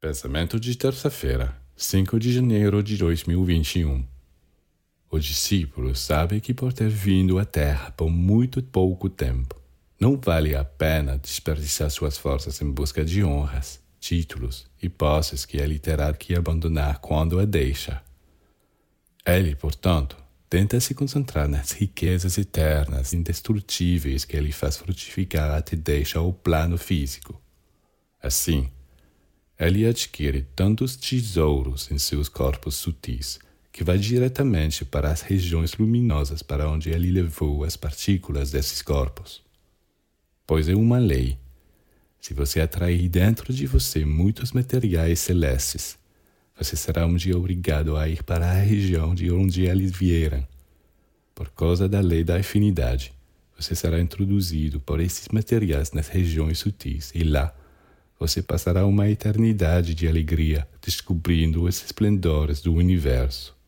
Pensamento de terça-feira, 5 de janeiro de 2021. O discípulo sabe que por ter vindo à Terra por muito pouco tempo, não vale a pena desperdiçar suas forças em busca de honras, títulos e posses que ele terá que abandonar quando a deixa. Ele, portanto, tenta se concentrar nas riquezas eternas, indestrutíveis que ele faz frutificar até deixa o plano físico. Assim, ele adquire tantos tesouros em seus corpos sutis que vai diretamente para as regiões luminosas para onde ele levou as partículas desses corpos. Pois é uma lei. Se você atrair dentro de você muitos materiais celestes, você será um dia obrigado a ir para a região de onde eles vieram. Por causa da lei da afinidade, você será introduzido por esses materiais nas regiões sutis e lá você passará uma eternidade de alegria descobrindo os esplendores do universo.